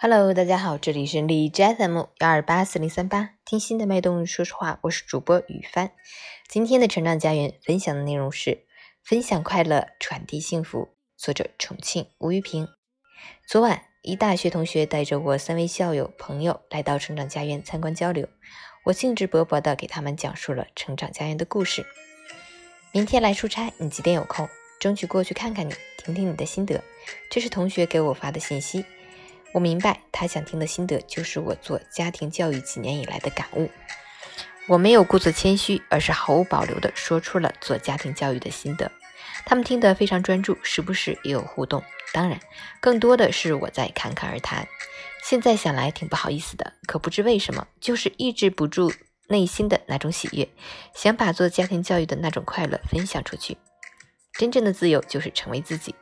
Hello，大家好，这里是荔枝 FM 幺二八四零三八，听心的脉动，说实话，我是主播雨帆。今天的成长家园分享的内容是分享快乐，传递幸福。作者：重庆吴玉平。昨晚，一大学同学带着我三位校友朋友来到成长家园参观交流，我兴致勃勃地给他们讲述了成长家园的故事。明天来出差，你几点有空？争取过去看看你，听听你的心得。这是同学给我发的信息。我明白他想听的心得就是我做家庭教育几年以来的感悟。我没有故作谦虚，而是毫无保留地说出了做家庭教育的心得。他们听得非常专注，时不时也有互动。当然，更多的是我在侃侃而谈。现在想来挺不好意思的，可不知为什么，就是抑制不住内心的那种喜悦，想把做家庭教育的那种快乐分享出去。真正的自由就是成为自己。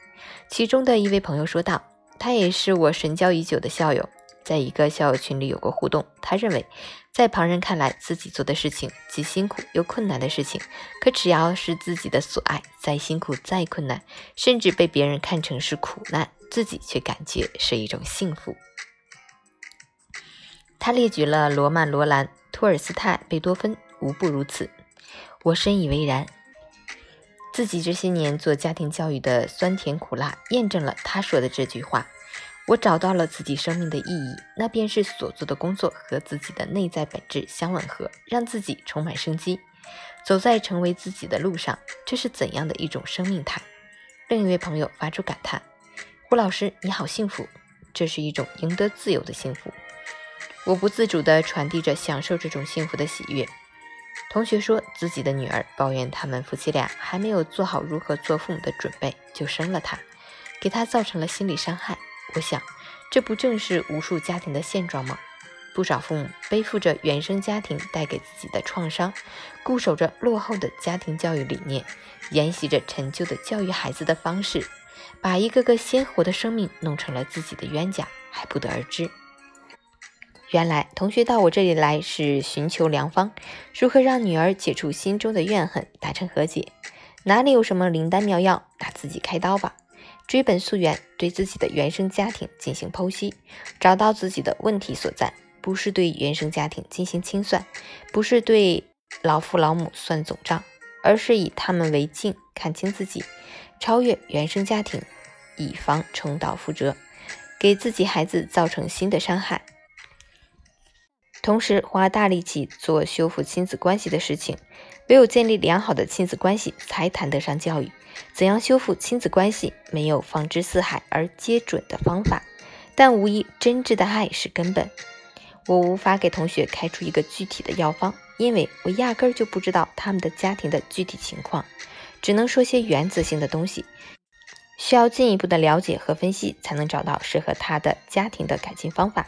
其中的一位朋友说道。他也是我神交已久的校友，在一个校友群里有过互动。他认为，在旁人看来，自己做的事情既辛苦又困难的事情，可只要是自己的所爱，再辛苦再困难，甚至被别人看成是苦难，自己却感觉是一种幸福。他列举了罗曼·罗兰、托尔斯泰、贝多芬，无不如此。我深以为然。自己这些年做家庭教育的酸甜苦辣，验证了他说的这句话。我找到了自己生命的意义，那便是所做的工作和自己的内在本质相吻合，让自己充满生机，走在成为自己的路上。这是怎样的一种生命态？另一位朋友发出感叹：“胡老师，你好幸福！这是一种赢得自由的幸福。”我不自主地传递着享受这种幸福的喜悦。同学说自己的女儿抱怨他们夫妻俩还没有做好如何做父母的准备就生了他，给他造成了心理伤害。我想，这不正是无数家庭的现状吗？不少父母背负着原生家庭带给自己的创伤，固守着落后的家庭教育理念，沿袭着陈旧的教育孩子的方式，把一个个鲜活的生命弄成了自己的冤家，还不得而知。原来同学到我这里来是寻求良方，如何让女儿解除心中的怨恨，达成和解？哪里有什么灵丹妙药？拿自己开刀吧！追本溯源，对自己的原生家庭进行剖析，找到自己的问题所在。不是对原生家庭进行清算，不是对老父老母算总账，而是以他们为镜，看清自己，超越原生家庭，以防重蹈覆辙，给自己孩子造成新的伤害。同时花大力气做修复亲子关系的事情，唯有建立良好的亲子关系，才谈得上教育。怎样修复亲子关系？没有放之四海而皆准的方法，但无疑真挚的爱是根本。我无法给同学开出一个具体的药方，因为我压根儿就不知道他们的家庭的具体情况，只能说些原则性的东西，需要进一步的了解和分析，才能找到适合他的家庭的改进方法。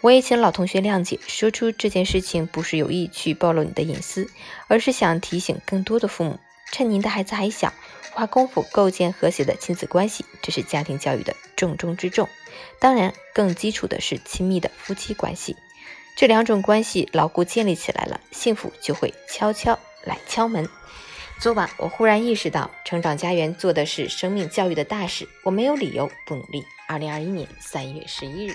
我也请老同学谅解，说出这件事情不是有意去暴露你的隐私，而是想提醒更多的父母，趁您的孩子还小，花功夫构建和谐的亲子关系，这是家庭教育的重中之重。当然，更基础的是亲密的夫妻关系，这两种关系牢固建立起来了，幸福就会悄悄来敲门。昨晚我忽然意识到，成长家园做的是生命教育的大事，我没有理由不努力。二零二一年三月十一日。